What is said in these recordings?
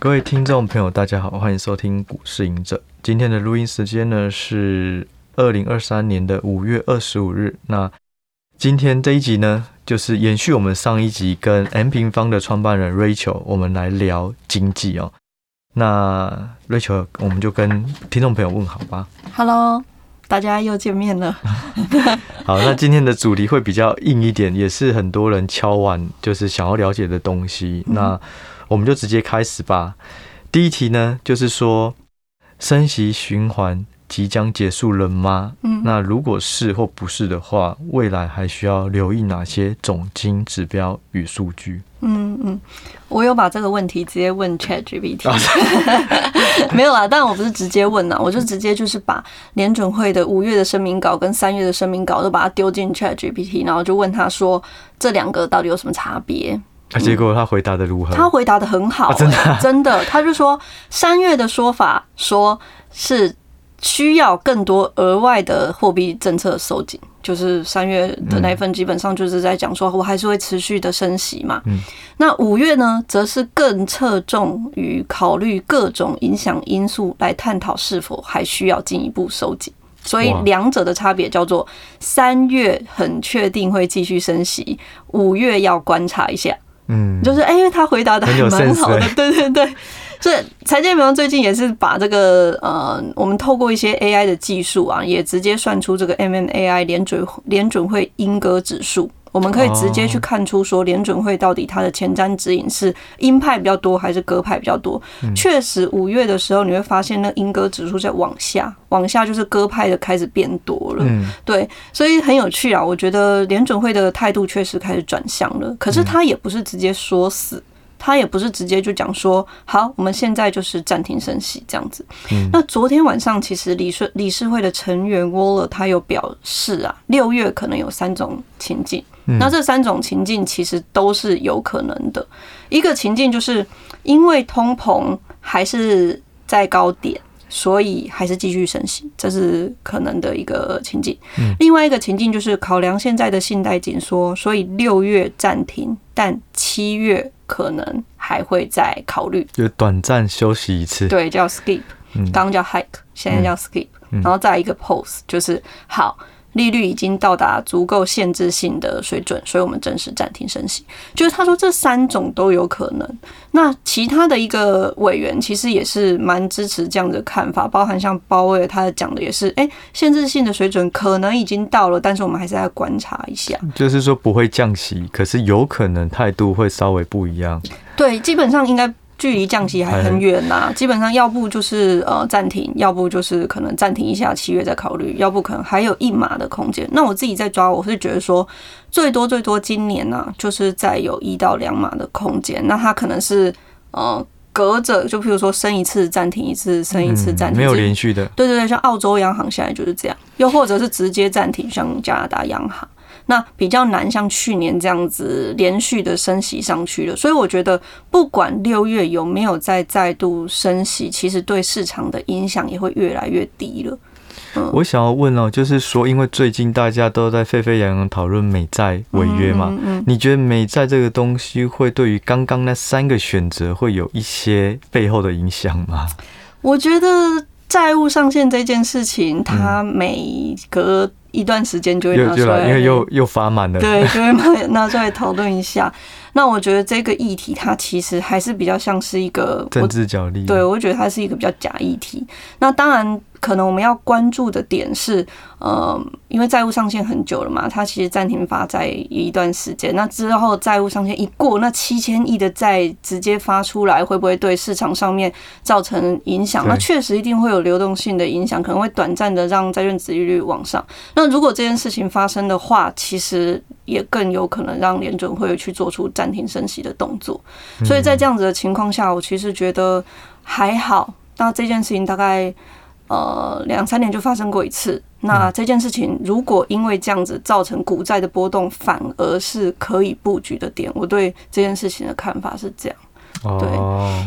各位听众朋友，大家好，欢迎收听股市赢者。今天的录音时间呢是二零二三年的五月二十五日。那今天这一集呢，就是延续我们上一集跟 M 平方的创办人 Rachel，我们来聊经济哦。那 Rachel，我们就跟听众朋友问好吧。Hello，大家又见面了。好，那今天的主题会比较硬一点，也是很多人敲碗就是想要了解的东西。嗯、那我们就直接开始吧。第一题呢，就是说升息循环即将结束了吗？嗯，那如果是或不是的话，未来还需要留意哪些总经指标与数据？嗯嗯，我有把这个问题直接问 ChatGPT，没有啦，但我不是直接问呐，我就直接就是把联准会的五月的声明稿跟三月的声明稿都把它丢进 ChatGPT，然后就问他说这两个到底有什么差别？啊，结果他回答的如何？他回答的很好，欸，真的，真的，他就说三月的说法说是需要更多额外的货币政策收紧，就是三月的那份基本上就是在讲说我还是会持续的升息嘛。嗯，那五月呢，则是更侧重于考虑各种影响因素来探讨是否还需要进一步收紧，所以两者的差别叫做三月很确定会继续升息，五月要观察一下。嗯，就是哎，因为他回答的还蛮好的，对。对对，所以财经平最近也是把这个呃，我们透过一些 AI 的技术啊，也直接算出这个 MMAI 联准联准会鹰鸽指数。我们可以直接去看出说，联准会到底它的前瞻指引是鹰派比较多还是鸽派比较多？确实，五月的时候你会发现那鹰鸽指数在往下，往下就是鸽派的开始变多了。对，所以很有趣啊。我觉得联准会的态度确实开始转向了，可是他也不是直接说死，他也不是直接就讲说好，我们现在就是暂停升息这样子。那昨天晚上其实理事理事会的成员 Waller 他有表示啊，六月可能有三种情境。那这三种情境其实都是有可能的。一个情境就是因为通膨还是在高点，所以还是继续升息，这是可能的一个情境。另外一个情境就是考量现在的信贷紧缩，所以六月暂停，但七月可能还会再考虑，就短暂休息一次。对，叫 skip，刚刚叫 hike，现在叫 skip，然后再一个 pause，就是好。利率已经到达足够限制性的水准，所以我们正式暂停升息。就是他说这三种都有可能。那其他的一个委员其实也是蛮支持这样的看法，包含像鲍威尔他讲的也是，哎，限制性的水准可能已经到了，但是我们还是要观察一下。就是说不会降息，可是有可能态度会稍微不一样。对，基本上应该。距离降息还很远呐，基本上要不就是呃暂停，要不就是可能暂停一下，七月再考虑，要不可能还有一码的空间。那我自己在抓，我是觉得说最多最多今年呢，就是再有一到两码的空间。那它可能是呃隔着，就譬如说升一次暂停一次，升一次暂停，没有连续的。对对对，像澳洲央行现在就是这样，又或者是直接暂停，像加拿大央行。那比较难，像去年这样子连续的升息上去了，所以我觉得不管六月有没有再再度升息，其实对市场的影响也会越来越低了。嗯，我想要问哦，就是说，因为最近大家都在沸沸扬扬讨论美债违约嘛，你觉得美债这个东西会对于刚刚那三个选择会有一些背后的影响吗？我觉得债务上限这件事情，它每隔一段时间就会拿出来，因为又又发满了，对，就会拿拿出来讨论一下。那我觉得这个议题它其实还是比较像是一个政治角力，对，我觉得它是一个比较假议题。那当然。可能我们要关注的点是，呃，因为债务上限很久了嘛，它其实暂停发债一段时间。那之后债务上限一过，那七千亿的债直接发出来，会不会对市场上面造成影响？那确实一定会有流动性的影响，可能会短暂的让债券殖利率往上。那如果这件事情发生的话，其实也更有可能让联准会去做出暂停升息的动作。所以在这样子的情况下，我其实觉得还好。那这件事情大概。呃，两三年就发生过一次。那这件事情如果因为这样子造成股债的波动，反而是可以布局的点。我对这件事情的看法是这样。对，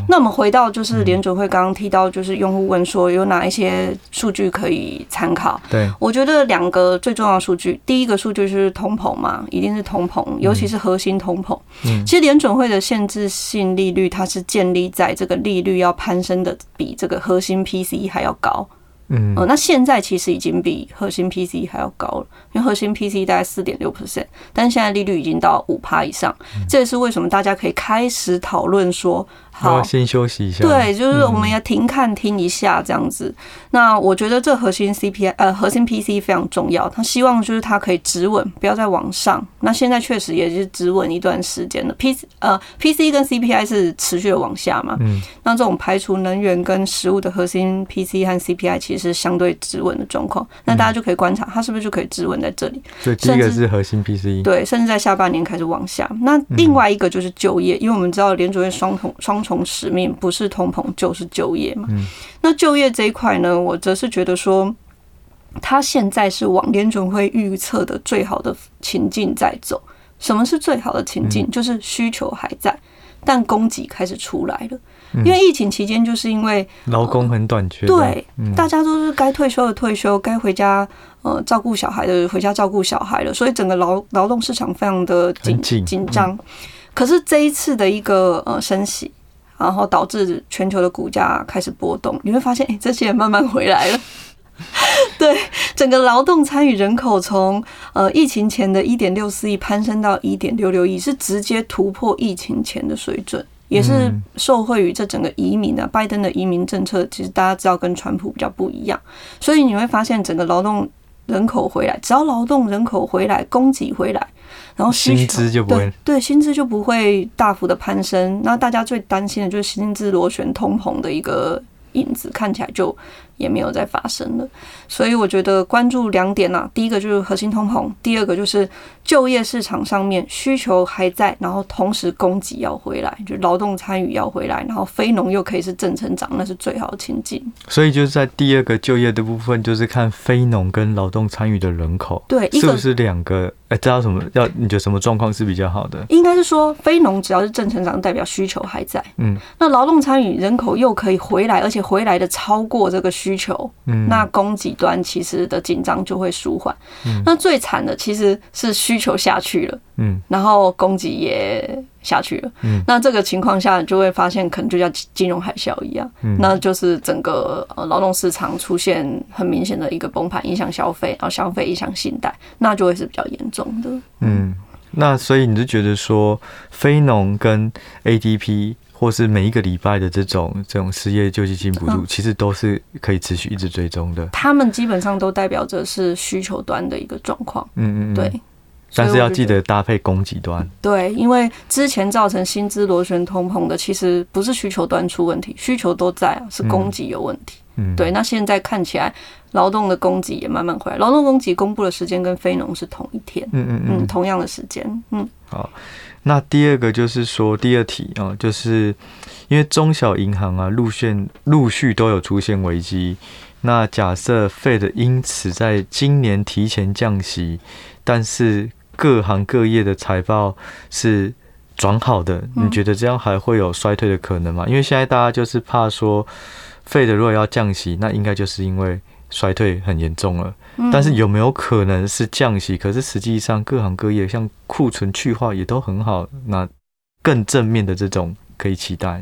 那我们回到就是联准会刚刚提到，就是用户问说有哪一些数据可以参考？对，我觉得两个最重要的数据，第一个数据是通膨嘛，一定是通膨，尤其是核心通膨。嗯，其实联准会的限制性利率，它是建立在这个利率要攀升的比这个核心 PCE 还要高。嗯，那现在其实已经比核心 PCE 还要高了，因为核心 PCE 大概四点六 percent，但是现在利率已经到五趴以上，这也是为什么大家可以开始讨论说。好，先休息一下。对，就是我们要停看听一下这样子。嗯、那我觉得这核心 CPI 呃核心 PCE 非常重要，他希望就是它可以止稳，不要再往上。那现在确实也是止稳一段时间了。P 呃 PCE 跟 CPI 是持续的往下嘛。嗯。那这种排除能源跟食物的核心 PCE 和 CPI 其实是相对止稳的状况。那大家就可以观察它是不是就可以止稳在这里。对，第一个是核心 PCE。对，甚至在下半年开始往下。那另外一个就是就业，因为我们知道联储会双重双。从使命不是通膨就是就业嘛。那就业这一块呢，我则是觉得说，他现在是往联准会预测的最好的情境在走。什么是最好的情境？就是需求还在，但供给开始出来了。因为疫情期间，就是因为劳工很短缺，对，大家都是该退休的退休，该回家呃照顾小孩的回家照顾小孩了，所以整个劳劳动市场非常的紧紧张。可是这一次的一个呃升息。然后导致全球的股价开始波动，你会发现，哎，这些人慢慢回来了。对，整个劳动参与人口从呃疫情前的一点六四亿攀升到一点六六亿，是直接突破疫情前的水准，也是受惠于这整个移民啊，拜登的移民政策，其实大家知道跟川普比较不一样，所以你会发现整个劳动人口回来，只要劳动人口回来，供给回来。然后薪资就不会对，对薪资就不会大幅的攀升。那大家最担心的就是薪资螺旋通膨的一个影子，看起来就。也没有再发生了，所以我觉得关注两点呐，第一个就是核心通膨，第二个就是就业市场上面需求还在，然后同时供给要回来，就劳动参与要回来，然后非农又可以是正成长，那是最好的情境。所以就是在第二个就业的部分，就是看非农跟劳动参与的人口，对，是不是两个？哎，知道什么？要你觉得什么状况是比较好的？应该是说非农只要是正成长，代表需求还在，嗯，那劳动参与人口又可以回来，而且回来的超过这个。需求，嗯，那供给端其实的紧张就会舒缓。嗯，那最惨的其实是需求下去了，嗯，然后供给也下去了，嗯，那这个情况下就会发现，可能就像金融海啸一样，嗯，那就是整个呃劳动市场出现很明显的一个崩盘，影响消费，然后消费影响信贷，那就会是比较严重的。嗯，那所以你就觉得说，非农跟 ADP。或是每一个礼拜的这种这种失业救济金补助，其实都是可以持续一直追踪的。他们基本上都代表着是需求端的一个状况。嗯嗯，对。但是要记得搭配供给端。对，因为之前造成薪资螺旋通膨的，其实不是需求端出问题，需求都在啊，是供给有问题。嗯，对。那现在看起来，劳动的供给也慢慢回来。劳动供给公布的时间跟非农是同一天。嗯嗯嗯，同样的时间。嗯，好。那第二个就是说，第二题啊，就是因为中小银行啊，陆续陆续都有出现危机。那假设 Fed 因此在今年提前降息，但是各行各业的财报是转好的，你觉得这样还会有衰退的可能吗？因为现在大家就是怕说，Fed 如果要降息，那应该就是因为衰退很严重了。但是有没有可能是降息？可是实际上各行各业像库存去化也都很好，那更正面的这种。可以期待。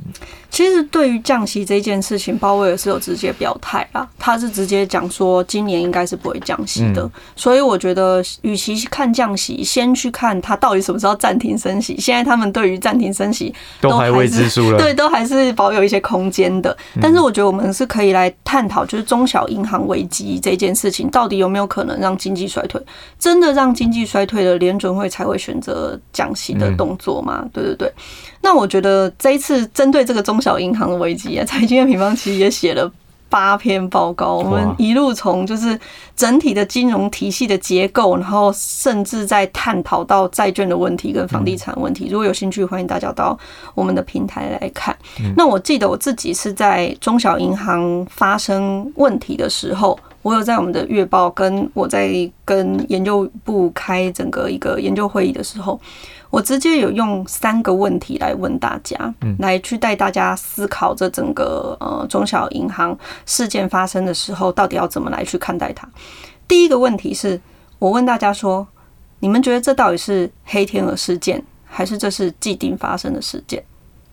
其实对于降息这件事情，鲍威尔是有直接表态啦。他是直接讲说，今年应该是不会降息的。嗯、所以我觉得，与其看降息，先去看他到底什么时候暂停升息。现在他们对于暂停升息都还未知数了，对，都还是保有一些空间的。但是我觉得我们是可以来探讨，就是中小银行危机这件事情，到底有没有可能让经济衰退？真的让经济衰退了，联准会才会选择降息的动作吗？对对对。那我觉得这一次针对这个中小银行的危机啊，财经的平方其实也写了八篇报告。我们一路从就是整体的金融体系的结构，然后甚至在探讨到债券的问题跟房地产问题。如果有兴趣，欢迎大家到我们的平台来看。那我记得我自己是在中小银行发生问题的时候。我有在我们的月报跟我在跟研究部开整个一个研究会议的时候，我直接有用三个问题来问大家，来去带大家思考这整个呃中小银行事件发生的时候，到底要怎么来去看待它。第一个问题是我问大家说，你们觉得这到底是黑天鹅事件，还是这是既定发生的事件？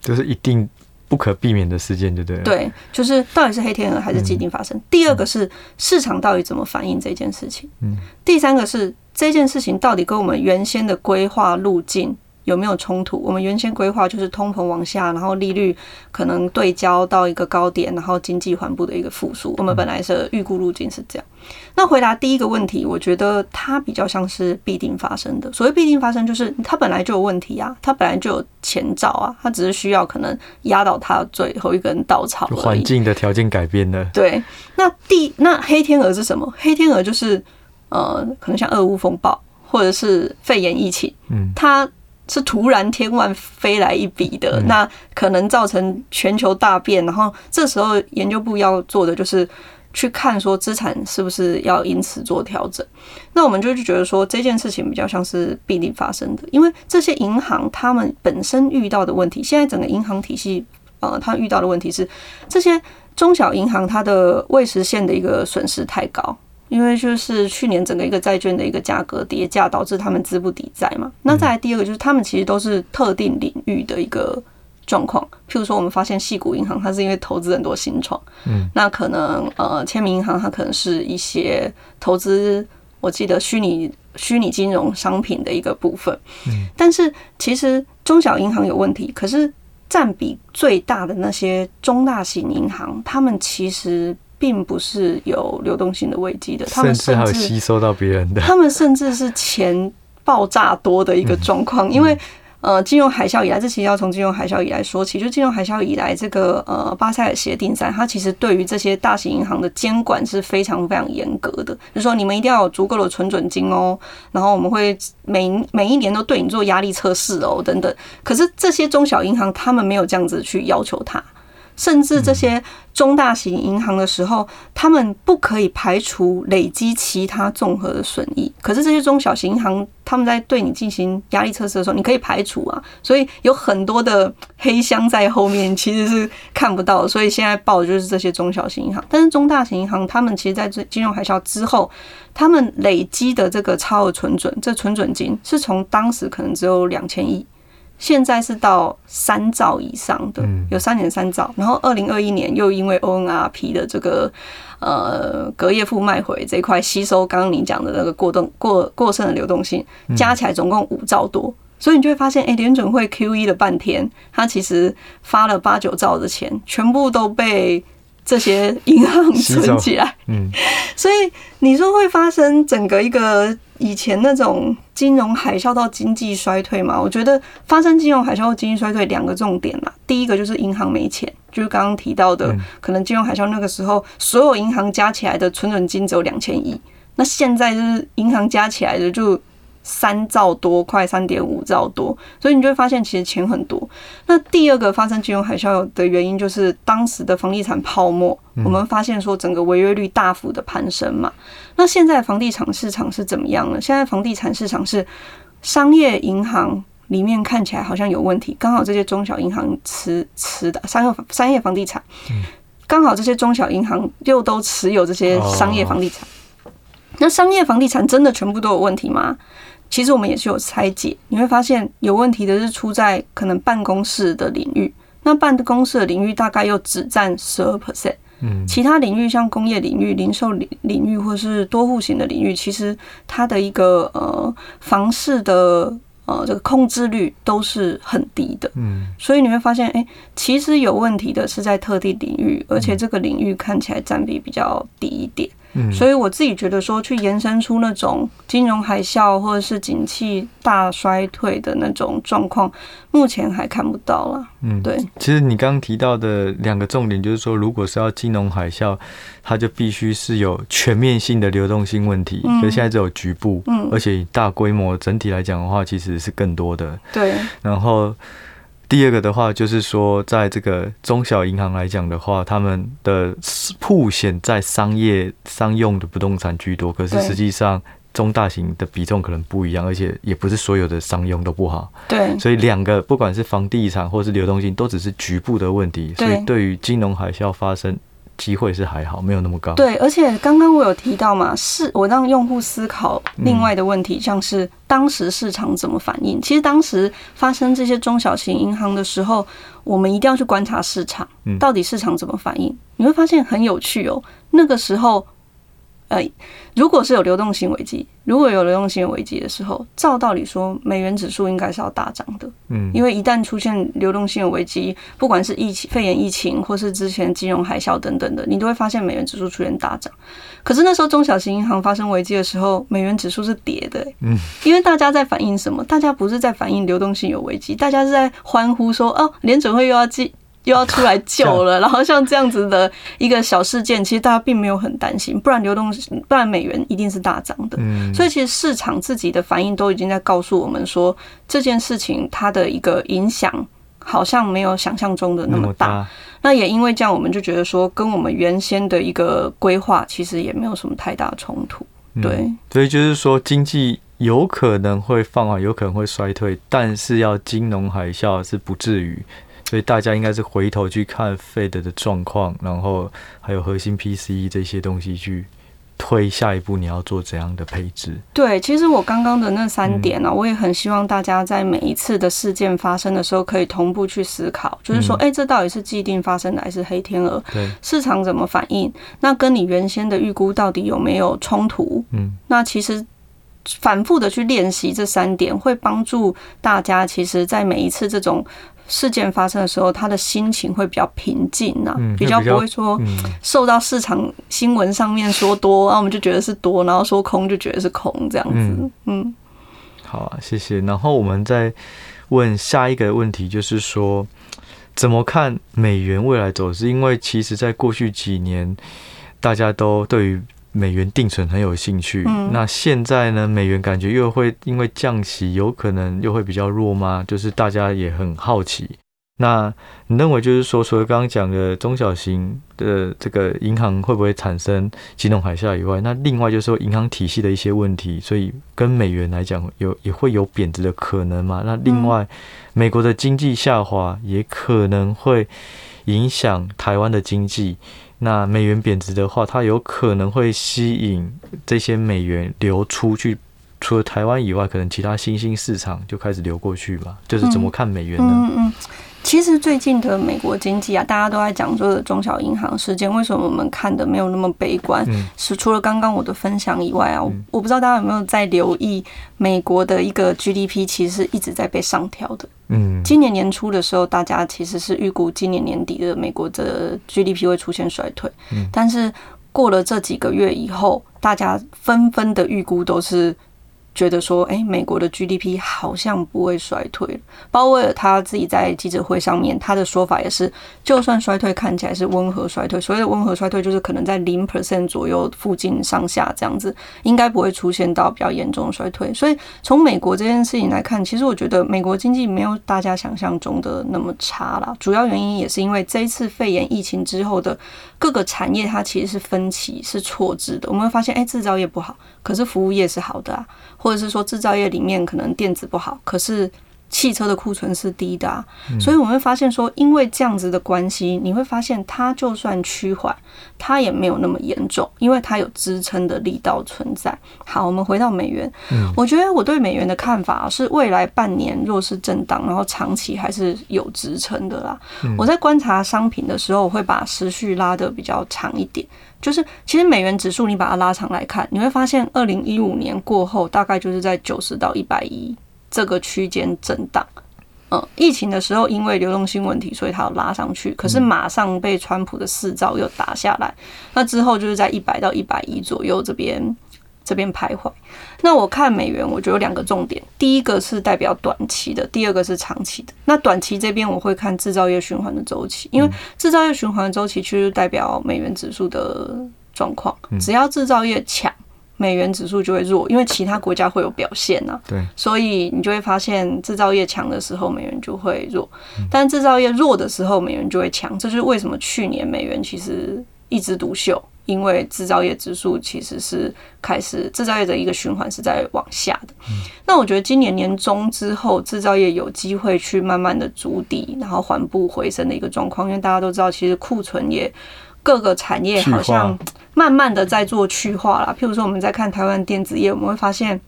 这是一定不可避免的事件，对不对？对，就是到底是黑天鹅还是既定发生。第二个是市场到底怎么反应这件事情。嗯。第三个是这件事情到底跟我们原先的规划路径。有没有冲突？我们原先规划就是通膨往下，然后利率可能对焦到一个高点，然后经济缓步的一个复苏。我们本来是预估路径是这样。那回答第一个问题，我觉得它比较像是必定发生的。所谓必定发生，就是它本来就有问题啊，它本来就有前兆啊，它只是需要可能压倒它最后一根稻草。环境的条件改变了。对。那第那黑天鹅是什么？黑天鹅就是呃，可能像俄乌风暴或者是肺炎疫情。嗯。它。是突然天外飞来一笔的，那可能造成全球大变。然后这时候研究部要做的就是去看说资产是不是要因此做调整。那我们就觉得说这件事情比较像是必定发生的，因为这些银行他们本身遇到的问题，现在整个银行体系呃，它遇到的问题是这些中小银行它的未实现的一个损失太高。因为就是去年整个一个债券的一个价格跌价，导致他们资不抵债嘛。那再来第二个就是他们其实都是特定领域的一个状况，譬如说我们发现矽谷银行它是因为投资很多新创，嗯，那可能呃签名银行它可能是一些投资，我记得虚拟虚拟金融商品的一个部分，嗯，但是其实中小银行有问题，可是占比最大的那些中大型银行，他们其实。并不是有流动性的危机的，他们甚至还有吸收到别人的，他们甚至是钱爆炸多的一个状况，因为呃，金融海啸以来，这其实要从金融海啸以来说起，就金融海啸以来，这个呃巴塞尔协定三，它其实对于这些大型银行的监管是非常非常严格的，就是说你们一定要有足够的存准金哦，然后我们会每每一年都对你做压力测试哦，等等。可是这些中小银行他们没有这样子去要求他。甚至这些中大型银行的时候，他们不可以排除累积其他综合的损益。可是这些中小型银行，他们在对你进行压力测试的时候，你可以排除啊。所以有很多的黑箱在后面，其实是看不到。所以现在报的就是这些中小型银行，但是中大型银行，他们其实，在这金融海啸之后，他们累积的这个超额存准，这存准金是从当时可能只有两千亿。现在是到三兆以上的，有三点三兆。然后二零二一年又因为 ONRP 的这个呃隔夜负卖回这一块吸收，刚刚你讲的那个过动过过剩的流动性，加起来总共五兆多。所以你就会发现，哎，联准会 QE 了半天，它其实发了八九兆的钱，全部都被这些银行存起来。嗯，所以你说会发生整个一个。以前那种金融海啸到经济衰退嘛，我觉得发生金融海啸或经济衰退两个重点啦。第一个就是银行没钱，就是刚刚提到的，可能金融海啸那个时候所有银行加起来的存准金只有两千亿，那现在就是银行加起来的就。三兆多，快三点五兆多，所以你就会发现其实钱很多。那第二个发生金融海啸的原因就是当时的房地产泡沫，我们发现说整个违约率大幅的攀升嘛。那现在房地产市场是怎么样呢？现在房地产市场是商业银行里面看起来好像有问题，刚好这些中小银行持持的商业商业房地产，刚好这些中小银行又都持有这些商业房地产。那商业房地产真的全部都有问题吗？其实我们也是有拆解，你会发现有问题的是出在可能办公室的领域，那办公室的领域大概又只占十二 percent，嗯，其他领域像工业领域、零售领领域或是多户型的领域，其实它的一个呃房市的呃这个控制率都是很低的，嗯，所以你会发现，哎，其实有问题的是在特定领域，而且这个领域看起来占比比较低一点。所以我自己觉得说，去延伸出那种金融海啸或者是景气大衰退的那种状况，目前还看不到了。嗯，对。其实你刚刚提到的两个重点，就是说，如果是要金融海啸，它就必须是有全面性的流动性问题。嗯。可是现在只有局部，嗯，而且大规模整体来讲的话，其实是更多的。对。然后。第二个的话，就是说，在这个中小银行来讲的话，他们的铺险在商业商用的不动产居多，可是实际上中大型的比重可能不一样，而且也不是所有的商用都不好。对，所以两个不管是房地产或是流动性，都只是局部的问题。所以对于金融海啸发生。机会是还好，没有那么高。对，而且刚刚我有提到嘛，是我让用户思考另外的问题，像是当时市场怎么反应。其实当时发生这些中小型银行的时候，我们一定要去观察市场，到底市场怎么反应。你会发现很有趣哦，那个时候。呃，如果是有流动性危机，如果有流动性危机的时候，照道理说，美元指数应该是要大涨的。嗯，因为一旦出现流动性危机，不管是疫情、肺炎疫情，或是之前金融海啸等等的，你都会发现美元指数出现大涨。可是那时候中小型银行发生危机的时候，美元指数是跌的。嗯，因为大家在反映什么？大家不是在反映流动性有危机，大家是在欢呼说：“哦，联准会又要进。”又要出来救了，然后像这样子的一个小事件，其实大家并没有很担心，不然流动，不然美元一定是大涨的。嗯所以其实市场自己的反应都已经在告诉我们说，这件事情它的一个影响好像没有想象中的那么大。那也因为这样，我们就觉得说，跟我们原先的一个规划其实也没有什么太大冲突。对，所以就是说，经济有可能会放缓，有可能会衰退，但是要金融海啸是不至于。所以大家应该是回头去看 Fed 的状况，然后还有核心 PCE 这些东西去推下一步你要做怎样的配置。对，其实我刚刚的那三点呢、啊，我也很希望大家在每一次的事件发生的时候，可以同步去思考，就是说，哎，这到底是既定发生的还是黑天鹅？对，市场怎么反应？那跟你原先的预估到底有没有冲突？嗯，那其实反复的去练习这三点，会帮助大家，其实在每一次这种。事件发生的时候，他的心情会比较平静呐，比较不会说受到市场新闻上面说多，然后我们就觉得是多，然后说空就觉得是空这样子。嗯，好啊，谢谢。然后我们再问下一个问题，就是说怎么看美元未来走势？因为其实在过去几年，大家都对于美元定存很有兴趣，嗯，那现在呢？美元感觉又会因为降息，有可能又会比较弱吗？就是大家也很好奇。那你认为就是说，除了刚刚讲的中小型的这个银行会不会产生金融海啸以外，那另外就是说银行体系的一些问题，所以跟美元来讲有也会有贬值的可能嘛？那另外，美国的经济下滑也可能会影响台湾的经济。那美元贬值的话，它有可能会吸引这些美元流出去，除了台湾以外，可能其他新兴市场就开始流过去吧。就是怎么看美元呢？嗯嗯。其实最近的美国经济啊，大家都在讲说的中小银行事件，为什么我们看的没有那么悲观？是除了刚刚我的分享以外啊，我不知道大家有没有在留意美国的一个 GDP，其实一直在被上调的。嗯，今年年初的时候，大家其实是预估今年年底的美国的 GDP 会出现衰退，嗯但是过了这几个月以后，大家纷纷的预估都是。觉得说，哎，美国的 GDP 好像不会衰退。鲍威尔他自己在记者会上面，他的说法也是，就算衰退看起来是温和衰退，所谓的温和衰退就是可能在零 percent 左右附近上下这样子，应该不会出现到比较严重的衰退。所以从美国这件事情来看，其实我觉得美国经济没有大家想象中的那么差啦。主要原因也是因为这一次肺炎疫情之后的各个产业它其实是分歧是错置的。我们会发现，哎，制造业不好，可是服务业是好的啊。或者是说制造业里面可能电子不好，可是汽车的库存是低的啊，所以我们会发现说，因为这样子的关系，你会发现它就算趋缓，它也没有那么严重，因为它有支撑的力道存在。好，我们回到美元，我觉得我对美元的看法是，未来半年若是震荡，然后长期还是有支撑的啦。我在观察商品的时候，我会把时序拉得比较长一点。就是，其实美元指数你把它拉长来看，你会发现，二零一五年过后，大概就是在九十到一百一这个区间震荡。嗯，疫情的时候因为流动性问题，所以它有拉上去，可是马上被川普的四招又打下来。那之后就是在一百到一百一左右这边。这边徘徊，那我看美元，我觉得有两个重点，第一个是代表短期的，第二个是长期的。那短期这边我会看制造业循环的周期，因为制造业循环的周期其实代表美元指数的状况。只要制造业强，美元指数就会弱，因为其他国家会有表现呐、啊。对，所以你就会发现制造业强的时候，美元就会弱；但制造业弱的时候，美元就会强。这就是为什么去年美元其实一枝独秀，因为制造业指数其实是开始制造业的一个循环是在往下的。那我觉得今年年中之后，制造业有机会去慢慢的筑底，然后缓步回升的一个状况，因为大家都知道，其实库存也。各个产业好像慢慢的在做去化啦。譬如说，我们在看台湾电子业，我们会发现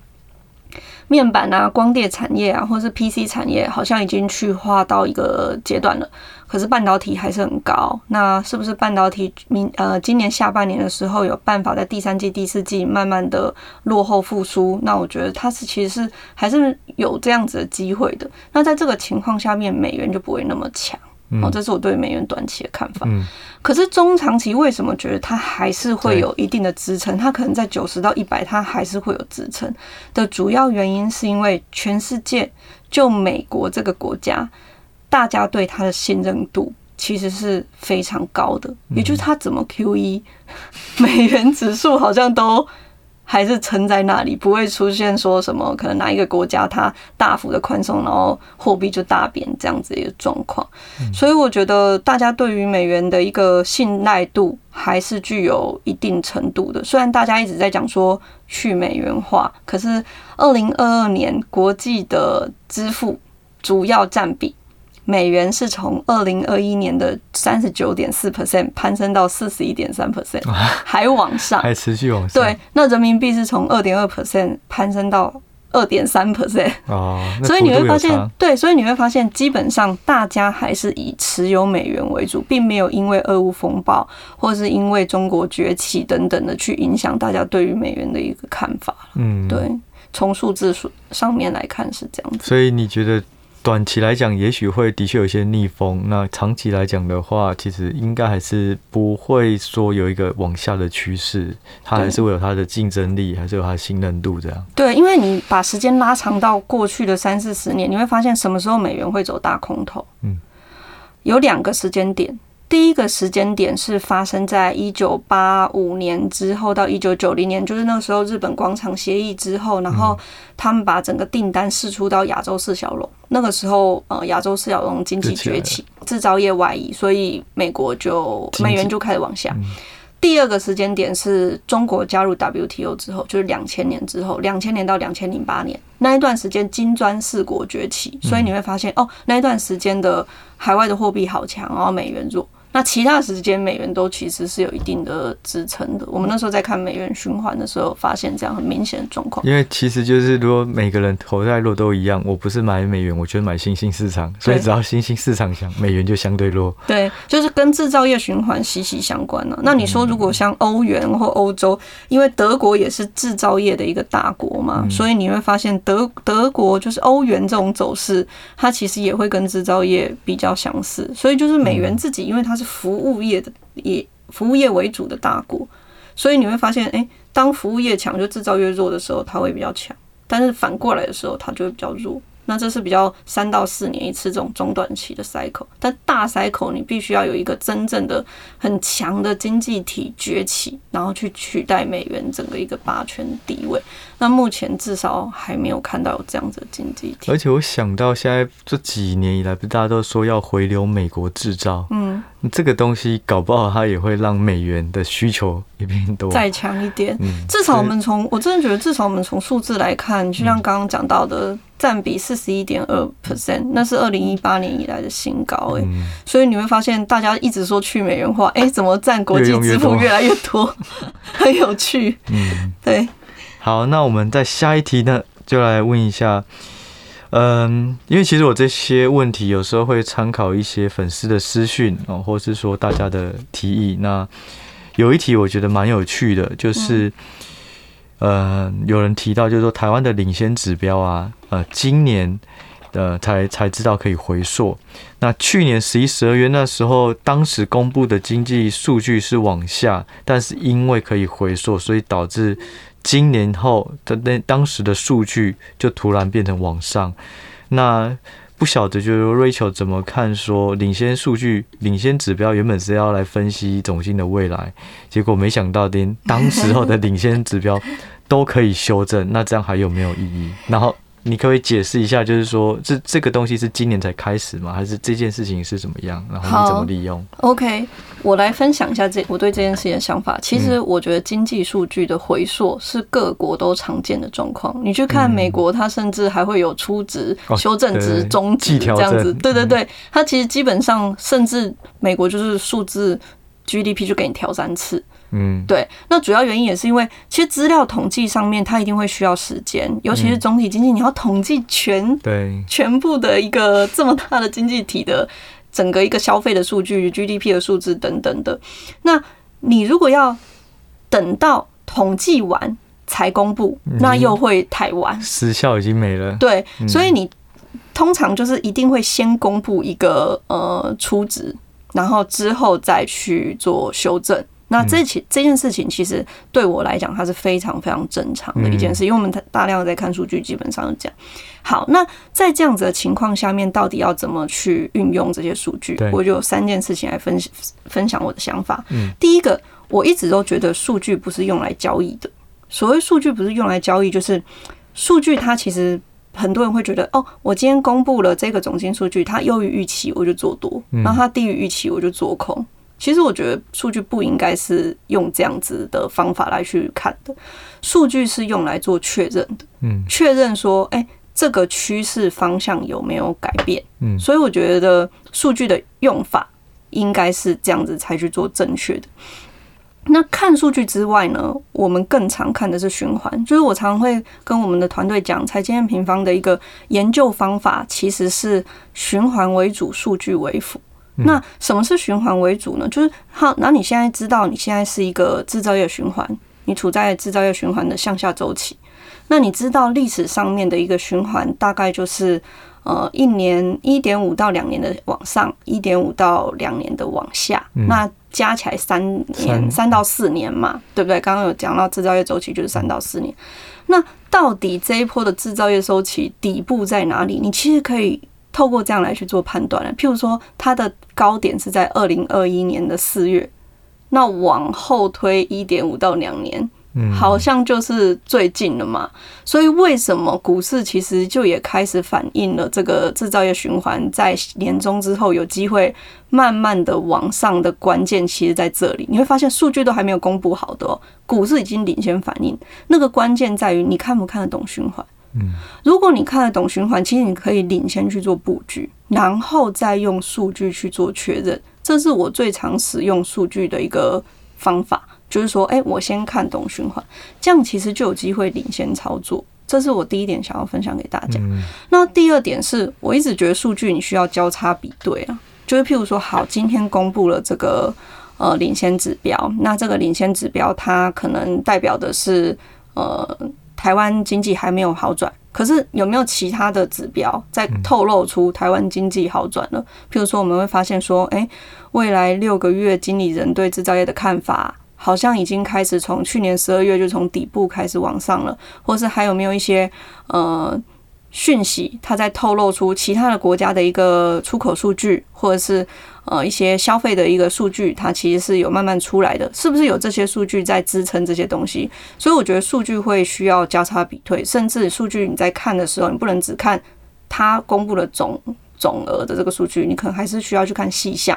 面板啊、光电产业啊，或是 PC 产业，好像已经去化到一个阶段了。可是半导体还是很高。那是不是半导体明呃今年下半年的时候有办法在第三季、第四季慢慢的落后复苏？那我觉得它是其实是还是有这样子的机会的。那在这个情况下面，美元就不会那么强。哦，这是我对美元短期的看法。嗯，可是中长期为什么觉得它还是会有一定的支撑？它可能在九十到一百，它还是会有支撑的主要原因是因为全世界就美国这个国家，大家对它的信任度其实是非常高的，也就是它怎么 QE，美元指数好像都。还是撑在那里，不会出现说什么可能哪一个国家它大幅的宽松，然后货币就大贬这样子一个状况。所以我觉得大家对于美元的一个信赖度还是具有一定程度的。虽然大家一直在讲说去美元化，可是二零二二年国际的支付主要占比。美元是从二零二一年的三十九点四 percent 攀升到四十一点三 percent，还往上，还持续往上。对，那人民币是从二点二 percent 攀升到二点三 percent。哦，所以你会发现，对，所以你会发现，基本上大家还是以持有美元为主，并没有因为俄乌风暴或是因为中国崛起等等的去影响大家对于美元的一个看法。嗯，对，从数字上面来看是这样子。所以你觉得？短期来讲，也许会的确有一些逆风。那长期来讲的话，其实应该还是不会说有一个往下的趋势，它还是会有它的竞争力，还是有它的信任度这样。对，因为你把时间拉长到过去的三四十年，你会发现什么时候美元会走大空头？嗯，有两个时间点。第一个时间点是发生在一九八五年之后到一九九零年，就是那个时候日本广场协议之后，然后他们把整个订单释出到亚洲四小龙。那个时候，呃，亚洲四小龙经济崛起，制造业外移，所以美国就美元就开始往下。第二个时间点是中国加入 WTO 之后，就是两千年之后，两千年到两千零八年那一段时间，金砖四国崛起，所以你会发现哦，那一段时间的海外的货币好强，然后美元弱。那其他时间美元都其实是有一定的支撑的。我们那时候在看美元循环的时候，发现这样很明显的状况。因为其实就是如果每个人口袋弱都一样，我不是买美元，我觉得买新兴市场，所以只要新兴市场强，美元就相对弱。对，就是跟制造业循环息息相关了。那你说如果像欧元或欧洲，因为德国也是制造业的一个大国嘛，所以你会发现德德国就是欧元这种走势，它其实也会跟制造业比较相似。所以就是美元自己，因为它是服务业的，以服务业为主的大国，所以你会发现，诶，当服务业强，就制造业弱的时候，它会比较强；但是反过来的时候，它就会比较弱。那这是比较三到四年一次这种中短期的 cycle，但大 cycle 你必须要有一个真正的很强的经济体崛起，然后去取代美元整个一个霸权地位。那目前至少还没有看到有这样子的经济体。而且我想到现在这几年以来，不是大家都说要回流美国制造，嗯，这个东西搞不好它也会让美元的需求也变多，再强一点。嗯，至少我们从我真的觉得，至少我们从数字来看，就像刚刚讲到的。占比四十一点二 percent，那是二零一八年以来的新高哎、欸，所以你会发现大家一直说去美元化，哎，怎么占国际支付越来越多，很有趣。嗯，对。好，那我们在下一题呢，就来问一下，嗯，因为其实我这些问题有时候会参考一些粉丝的私讯哦，或是说大家的提议。那有一题我觉得蛮有趣的，就是。呃，有人提到就是说，台湾的领先指标啊，呃，今年呃才才知道可以回溯。那去年十一、十二月那时候，当时公布的经济数据是往下，但是因为可以回溯，所以导致今年后的那当时的数据就突然变成往上。那不晓得就是 Rachel 怎么看？说领先数据、领先指标原本是要来分析总经的未来，结果没想到连当时候的领先指标。都可以修正，那这样还有没有意义？然后。你可不可以解释一下，就是说，这这个东西是今年才开始吗？还是这件事情是怎么样？然后你怎么利用？OK，我来分享一下这我对这件事情的想法。其实我觉得经济数据的回溯是各国都常见的状况。你去看美国，它甚至还会有初值、修正值、中值这样子。对 对对，它其实基本上甚至美国就是数字 GDP 就给你调三次。嗯，对，那主要原因也是因为，其实资料统计上面它一定会需要时间，尤其是总体经济，你要统计全对。全部的一个这么大的经济体的整个一个消费的数据、GDP 的数字等等的，那你如果要等到统计完才公布，那又会太晚，时效已经没了。对，所以你通常就是一定会先公布一个呃初值，然后之后再去做修正。那这起这件事情其实对我来讲，它是非常非常正常的一件事，因为我们大量在看数据，基本上是这样。好，那在这样子的情况下面，到底要怎么去运用这些数据？我就有三件事情来分分享我的想法。第一个，我一直都觉得数据不是用来交易的。所谓数据不是用来交易，就是数据它其实很多人会觉得，哦，我今天公布了这个总金数据，它优于预期，我就做多；然后它低于预期，我就做空。其实我觉得数据不应该是用这样子的方法来去看的，数据是用来做确认的，嗯，确认说，哎，这个趋势方向有没有改变，嗯，所以我觉得数据的用法应该是这样子才去做正确的。那看数据之外呢，我们更常看的是循环，就是我常会跟我们的团队讲，财经验平方的一个研究方法其实是循环为主，数据为辅。那什么是循环为主呢？就是好，那你现在知道你现在是一个制造业循环，你处在制造业循环的向下周期。那你知道历史上面的一个循环大概就是呃一年一点五到两年的往上，一点五到两年的往下，那加起来三年三到四年嘛，对不对？刚刚有讲到制造业周期就是三到四年。那到底这一波的制造业周期底部在哪里？你其实可以。透过这样来去做判断了，譬如说它的高点是在二零二一年的四月，那往后推一点五到两年，好像就是最近了嘛。所以为什么股市其实就也开始反映了这个制造业循环在年终之后有机会慢慢的往上的关键，其实在这里，你会发现数据都还没有公布好的哦，股市已经领先反应，那个关键在于你看不看得懂循环。嗯，如果你看得懂循环，其实你可以领先去做布局，然后再用数据去做确认。这是我最常使用数据的一个方法，就是说，哎，我先看懂循环，这样其实就有机会领先操作。这是我第一点想要分享给大家。那第二点是我一直觉得数据你需要交叉比对啊，就是譬如说，好，今天公布了这个呃领先指标，那这个领先指标它可能代表的是呃。台湾经济还没有好转，可是有没有其他的指标在透露出台湾经济好转了？譬如说，我们会发现说，诶，未来六个月经理人对制造业的看法，好像已经开始从去年十二月就从底部开始往上了，或是还有没有一些呃讯息，它在透露出其他的国家的一个出口数据，或者是。呃，一些消费的一个数据，它其实是有慢慢出来的，是不是有这些数据在支撑这些东西？所以我觉得数据会需要交叉比对，甚至数据你在看的时候，你不能只看它公布的总总额的这个数据，你可能还是需要去看细项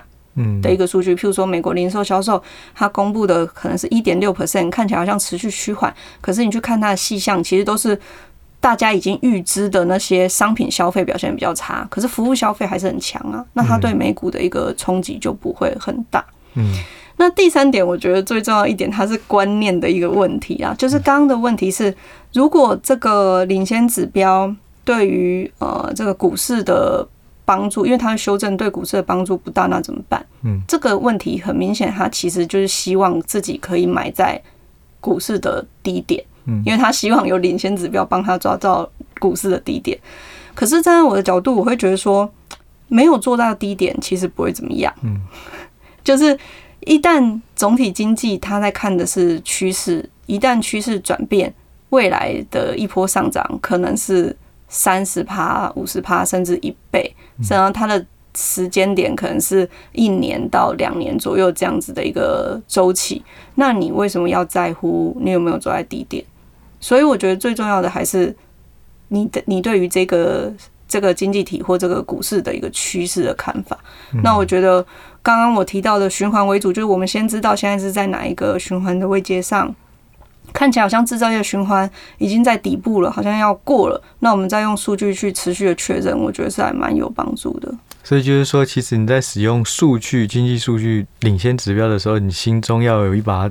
的一个数据。譬如说，美国零售销售，它公布的可能是一点六 percent，看起来好像持续趋缓，可是你去看它的细项，其实都是。大家已经预知的那些商品消费表现比较差，可是服务消费还是很强啊。那它对美股的一个冲击就不会很大。嗯，那第三点，我觉得最重要一点，它是观念的一个问题啊。就是刚刚的问题是，如果这个领先指标对于呃这个股市的帮助，因为它的修正对股市的帮助不大，那怎么办？嗯，这个问题很明显，他其实就是希望自己可以买在股市的低点。嗯因为他希望有领先指标帮他抓到股市的低点，可是站在我的角度，我会觉得说，没有做到低点，其实不会怎么样。嗯，就是一旦总体经济他在看的是趋势，一旦趋势转变，未来的一波上涨可能是三十趴、五十趴，甚至一倍，然后它的。时间点可能是一年到两年左右这样子的一个周期，那你为什么要在乎你有没有走在低点？所以我觉得最重要的还是你的你对于这个这个经济体或这个股市的一个趋势的看法。那我觉得刚刚我提到的循环为主，就是我们先知道现在是在哪一个循环的位阶上。看起来好像制造业循环已经在底部了，好像要过了。那我们再用数据去持续的确认，我觉得是还蛮有帮助的。所以就是说，其实你在使用数据、经济数据领先指标的时候，你心中要有一把，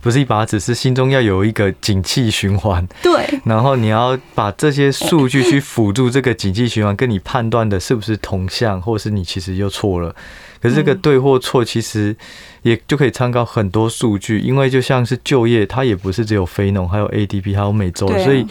不是一把只，是心中要有一个景气循环。对。然后你要把这些数据去辅助这个景气循环，跟你判断的是不是同向，或是你其实又错了。可是这个对或错，其实也就可以参考很多数据，因为就像是就业，它也不是只有非农，还有 ADP，还有每周，所以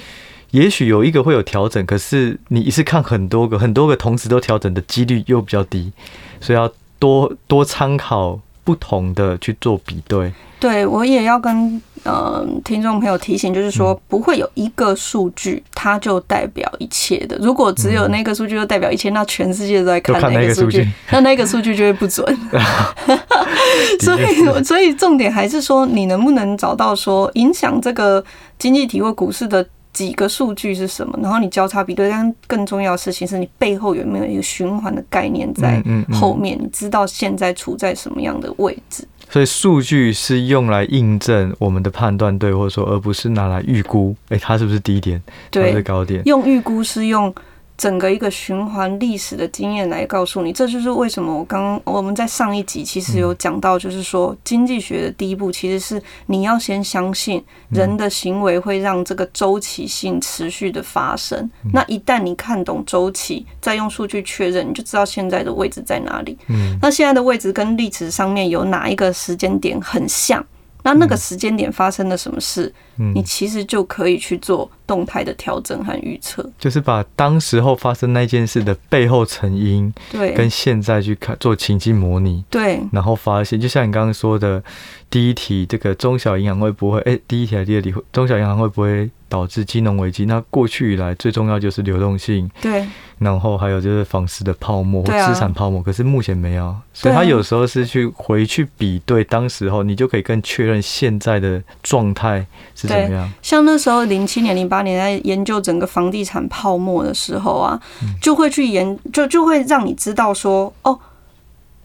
也许有一个会有调整，可是你一次看很多个，很多个同时都调整的几率又比较低，所以要多多参考不同的去做比对。对，我也要跟呃听众朋友提醒，就是说不会有一个数据它就代表一切的。如果只有那个数据就代表一切，那全世界都在看那个数据，那那个数据就会不准。所以，所以重点还是说，你能不能找到说影响这个经济体或股市的几个数据是什么？然后你交叉比对，但更重要的事情是你背后有没有一个循环的概念在后面？你知道现在处在什么样的位置？所以数据是用来印证我们的判断，对，或者说，而不是拿来预估，哎，它是不是低点，对，还是高点？用预估是用。整个一个循环历史的经验来告诉你，这就是为什么我刚我们在上一集其实有讲到，就是说经济学的第一步其实是你要先相信人的行为会让这个周期性持续的发生。那一旦你看懂周期，再用数据确认，你就知道现在的位置在哪里。那现在的位置跟历史上面有哪一个时间点很像？那那个时间点发生了什么事？你其实就可以去做动态的调整和预测，就是把当时候发生那件事的背后成因，对，跟现在去看做情境模拟，对，然后发现，就像你刚刚说的，第一题这个中小银行会不会？哎，第一题还是第二题？中小银行会不会导致金融危机？那过去以来最重要就是流动性，对。然后还有就是房市的泡沫或资产泡沫，可是目前没有，所以他有时候是去回去比对当时候，你就可以更确认现在的状态是怎么样。像那时候零七年、零八年在研究整个房地产泡沫的时候啊，就会去研就就会让你知道说，哦，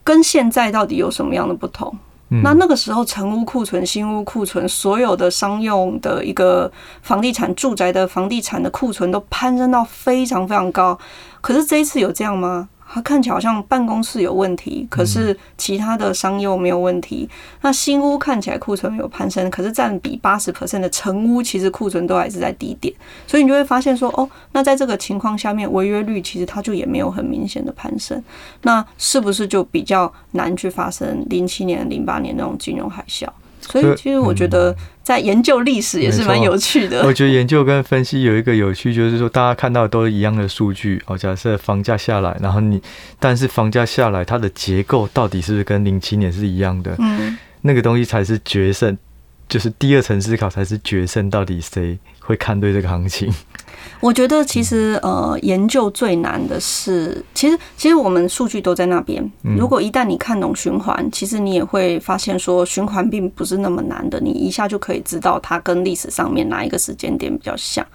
跟现在到底有什么样的不同。那那个时候，成屋库存、新屋库存，所有的商用的一个房地产、住宅的房地产的库存都攀升到非常非常高。可是这一次有这样吗？它看起来好像办公室有问题，可是其他的商又没有问题。那新屋看起来库存没有攀升，可是占比八十 percent 的成屋其实库存都还是在低点，所以你就会发现说，哦，那在这个情况下面，违约率其实它就也没有很明显的攀升。那是不是就比较难去发生零七年、零八年那种金融海啸？所以其实我觉得。在研究历史也是蛮有趣的。我觉得研究跟分析有一个有趣，就是说大家看到的都是一样的数据。哦，假设房价下来，然后你，但是房价下来，它的结构到底是不是跟零七年是一样的？嗯，那个东西才是决胜，就是第二层思考才是决胜，到底谁会看对这个行情？我觉得其实呃，研究最难的是，其实其实我们数据都在那边。如果一旦你看懂循环，其实你也会发现说，循环并不是那么难的，你一下就可以知道它跟历史上面哪一个时间点比较像。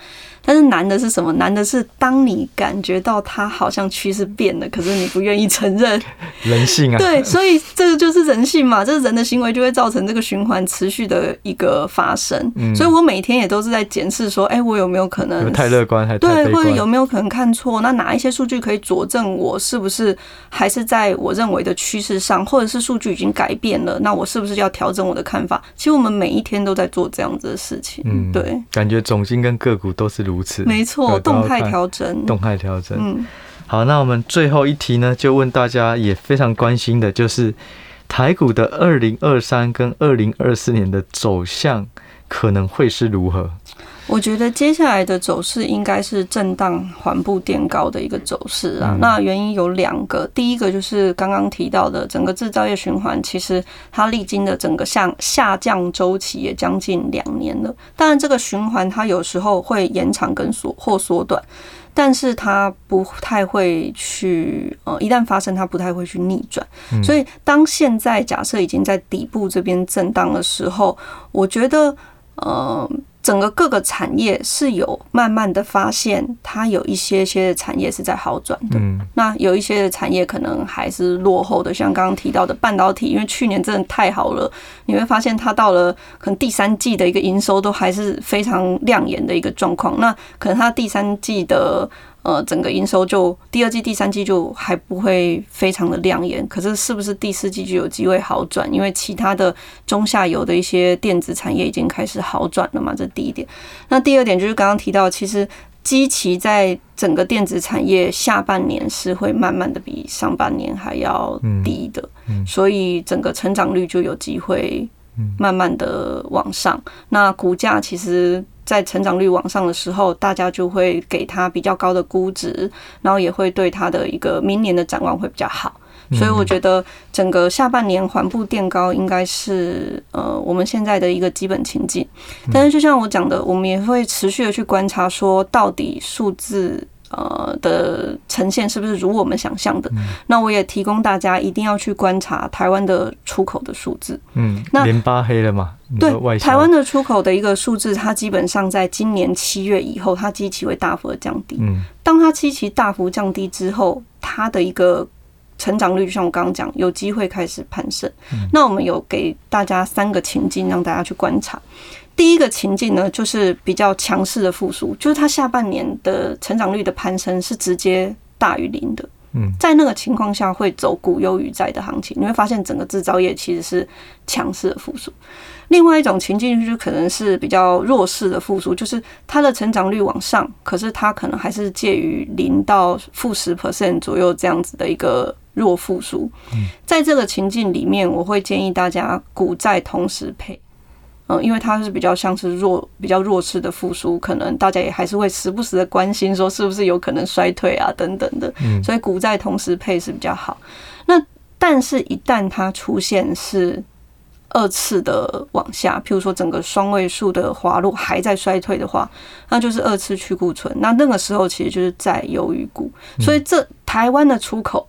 但是难的是什么？难的是当你感觉到它好像趋势变了，可是你不愿意承认。人性啊。对，所以这个就是人性嘛，这是人的行为就会造成这个循环持续的一个发生。嗯。所以我每天也都是在检视说，哎，我有没有可能太乐观，还对，或者有没有可能看错？那哪一些数据可以佐证我是不是还是在我认为的趋势上，或者是数据已经改变了？那我是不是要调整我的看法？其实我们每一天都在做这样子的事情。嗯，对，感觉总经跟个股都是如。如此，没错，动态调整，动态调整。嗯，好，那我们最后一题呢，就问大家也非常关心的，就是台股的二零二三跟二零二四年的走向可能会是如何？我觉得接下来的走势应该是震荡缓步垫高的一个走势啊。那原因有两个，第一个就是刚刚提到的，整个制造业循环，其实它历经的整个下下降周期也将近两年了。当然，这个循环它有时候会延长跟缩或缩短，但是它不太会去呃，一旦发生，它不太会去逆转。所以，当现在假设已经在底部这边震荡的时候，我觉得。呃。整个各个产业是有慢慢的发现，它有一些些产业是在好转的。嗯，那有一些的产业可能还是落后的，像刚刚提到的半导体，因为去年真的太好了，你会发现它到了可能第三季的一个营收都还是非常亮眼的一个状况。那可能它第三季的。呃，整个营收就第二季、第三季就还不会非常的亮眼，可是是不是第四季就有机会好转？因为其他的中下游的一些电子产业已经开始好转了嘛，这第一点。那第二点就是刚刚提到，其实基期在整个电子产业下半年是会慢慢的比上半年还要低的，所以整个成长率就有机会慢慢的往上。那股价其实。在成长率往上的时候，大家就会给它比较高的估值，然后也会对它的一个明年的展望会比较好。所以我觉得整个下半年缓步垫高应该是呃我们现在的一个基本情境。但是就像我讲的，我们也会持续的去观察，说到底数字。呃的呈现是不是如我们想象的？那我也提供大家一定要去观察台湾的出口的数字。嗯，那连八黑了嘛？对，台湾的出口的一个数字，它基本上在今年七月以后，它基期会大幅的降低。嗯，当它基期大幅降低之后，它的一个成长率，就像我刚刚讲，有机会开始攀升。那我们有给大家三个情境，让大家去观察。第一个情境呢，就是比较强势的复苏，就是它下半年的成长率的攀升是直接大于零的。嗯，在那个情况下会走股优于债的行情，你会发现整个制造业其实是强势的复苏。另外一种情境就可能是比较弱势的复苏，就是它的成长率往上，可是它可能还是介于零到负十 percent 左右这样子的一个弱复苏。嗯在这个情境里面，我会建议大家股债同时配。嗯，因为它是比较像是弱、比较弱势的复苏，可能大家也还是会时不时的关心，说是不是有可能衰退啊等等的。所以股债同时配是比较好。那但是，一旦它出现是二次的往下，譬如说整个双位数的滑落还在衰退的话，那就是二次去库存。那那个时候其实就是在优于股。所以这台湾的出口。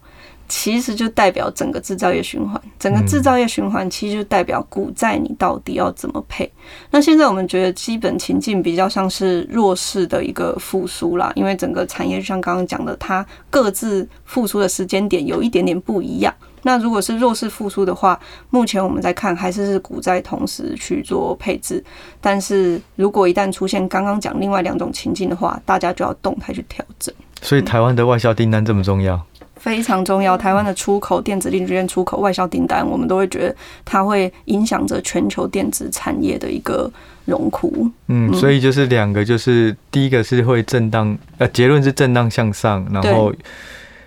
其实就代表整个制造业循环，整个制造业循环其实就代表股债你到底要怎么配。那现在我们觉得基本情境比较像是弱势的一个复苏啦，因为整个产业就像刚刚讲的，它各自复苏的时间点有一点点不一样。那如果是弱势复苏的话，目前我们在看还是是股债同时去做配置。但是如果一旦出现刚刚讲另外两种情境的话，大家就要动态去调整。所以台湾的外销订单这么重要？非常重要，台湾的出口电子零组件出口外销订单，我们都会觉得它会影响着全球电子产业的一个荣枯。嗯，所以就是两个，就是第一个是会震荡，呃，结论是震荡向上，然后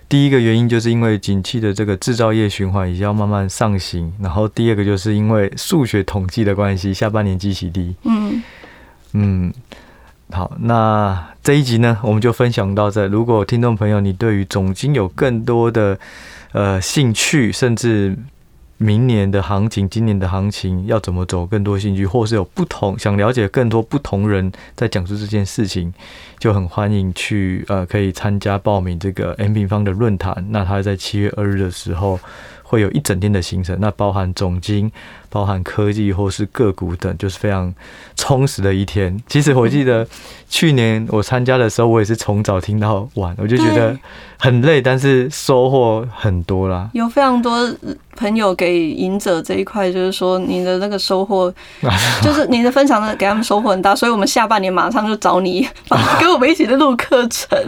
第一个原因就是因为景气的这个制造业循环已经要慢慢上行，然后第二个就是因为数学统计的关系，下半年基期低。嗯嗯。好，那这一集呢，我们就分享到这。如果听众朋友你对于总经有更多的呃兴趣，甚至明年的行情、今年的行情要怎么走，更多兴趣，或是有不同想了解更多不同人在讲述这件事情，就很欢迎去呃可以参加报名这个 M 平方的论坛。那他在七月二日的时候会有一整天的行程，那包含总经。包含科技或是个股等，就是非常充实的一天。其实我记得去年我参加的时候，我也是从早听到晚，我就觉得很累，但是收获很多啦。有非常多朋友给赢者这一块，就是说你的那个收获，就是你的分享的给他们收获很大，所以我们下半年马上就找你，跟我们一起的录课程。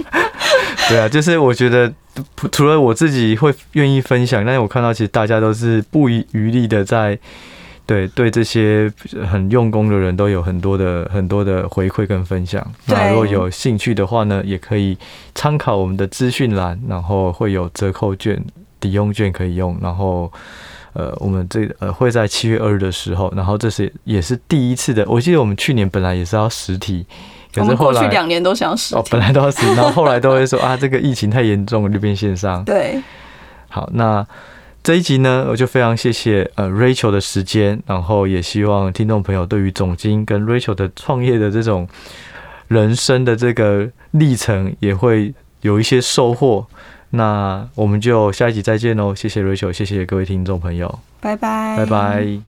对啊，就是我觉得除了我自己会愿意分享，但是我看到其实大家都是不遗余力的在。对对，这些很用功的人都有很多的很多的回馈跟分享。那如果有兴趣的话呢，也可以参考我们的资讯栏，然后会有折扣券、抵用券可以用。然后呃，我们这呃会在七月二日的时候，然后这是也是第一次的。我记得我们去年本来也是要实体，可是后来过去两年都想要实体，哦，本来都要实体，然后后来都会说啊，这个疫情太严重了，就变线上。对，好，那。这一集呢，我就非常谢谢呃 Rachel 的时间，然后也希望听众朋友对于总经跟 Rachel 的创业的这种人生的这个历程也会有一些收获。那我们就下一集再见喽，谢谢 Rachel，谢谢各位听众朋友，拜拜，拜拜。